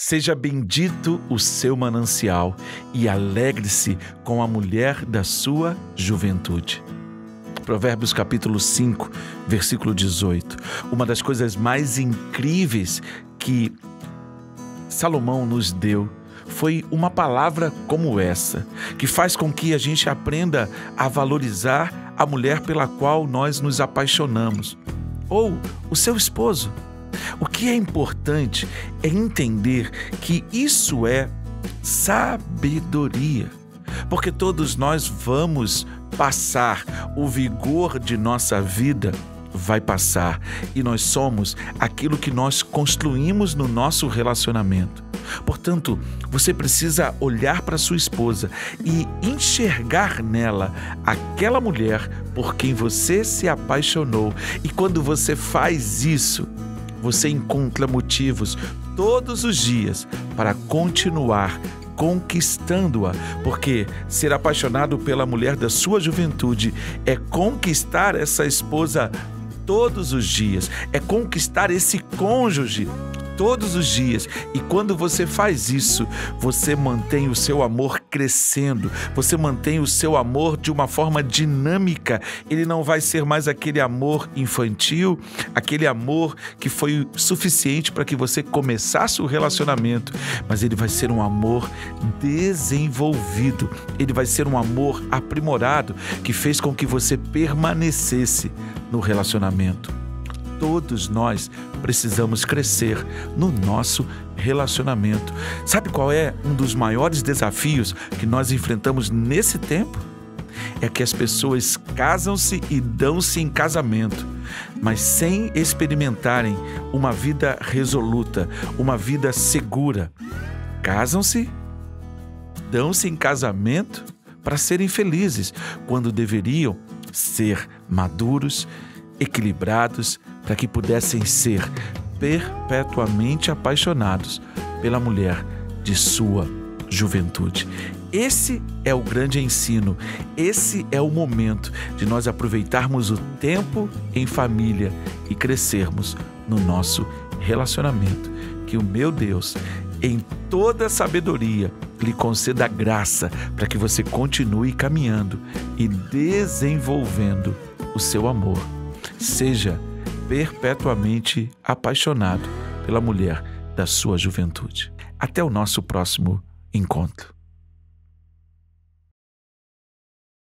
Seja bendito o seu manancial e alegre-se com a mulher da sua juventude. Provérbios capítulo 5, versículo 18. Uma das coisas mais incríveis que Salomão nos deu foi uma palavra como essa, que faz com que a gente aprenda a valorizar a mulher pela qual nós nos apaixonamos, ou o seu esposo. O que é importante é entender que isso é sabedoria, porque todos nós vamos passar, o vigor de nossa vida vai passar e nós somos aquilo que nós construímos no nosso relacionamento. Portanto, você precisa olhar para sua esposa e enxergar nela aquela mulher por quem você se apaixonou. E quando você faz isso, você encontra motivos todos os dias para continuar conquistando-a, porque ser apaixonado pela mulher da sua juventude é conquistar essa esposa todos os dias, é conquistar esse cônjuge todos os dias. E quando você faz isso, você mantém o seu amor crescendo, você mantém o seu amor de uma forma dinâmica. Ele não vai ser mais aquele amor infantil, aquele amor que foi suficiente para que você começasse o relacionamento, mas ele vai ser um amor desenvolvido, ele vai ser um amor aprimorado que fez com que você permanecesse no relacionamento todos nós precisamos crescer no nosso relacionamento. Sabe qual é um dos maiores desafios que nós enfrentamos nesse tempo? É que as pessoas casam-se e dão-se em casamento, mas sem experimentarem uma vida resoluta, uma vida segura. Casam-se, dão-se em casamento para serem felizes, quando deveriam ser maduros, equilibrados, para que pudessem ser perpetuamente apaixonados pela mulher de sua juventude. Esse é o grande ensino, esse é o momento de nós aproveitarmos o tempo em família e crescermos no nosso relacionamento. Que o meu Deus, em toda sabedoria, lhe conceda graça para que você continue caminhando e desenvolvendo o seu amor. Seja perpetuamente apaixonado pela mulher da sua juventude. Até o nosso próximo encontro.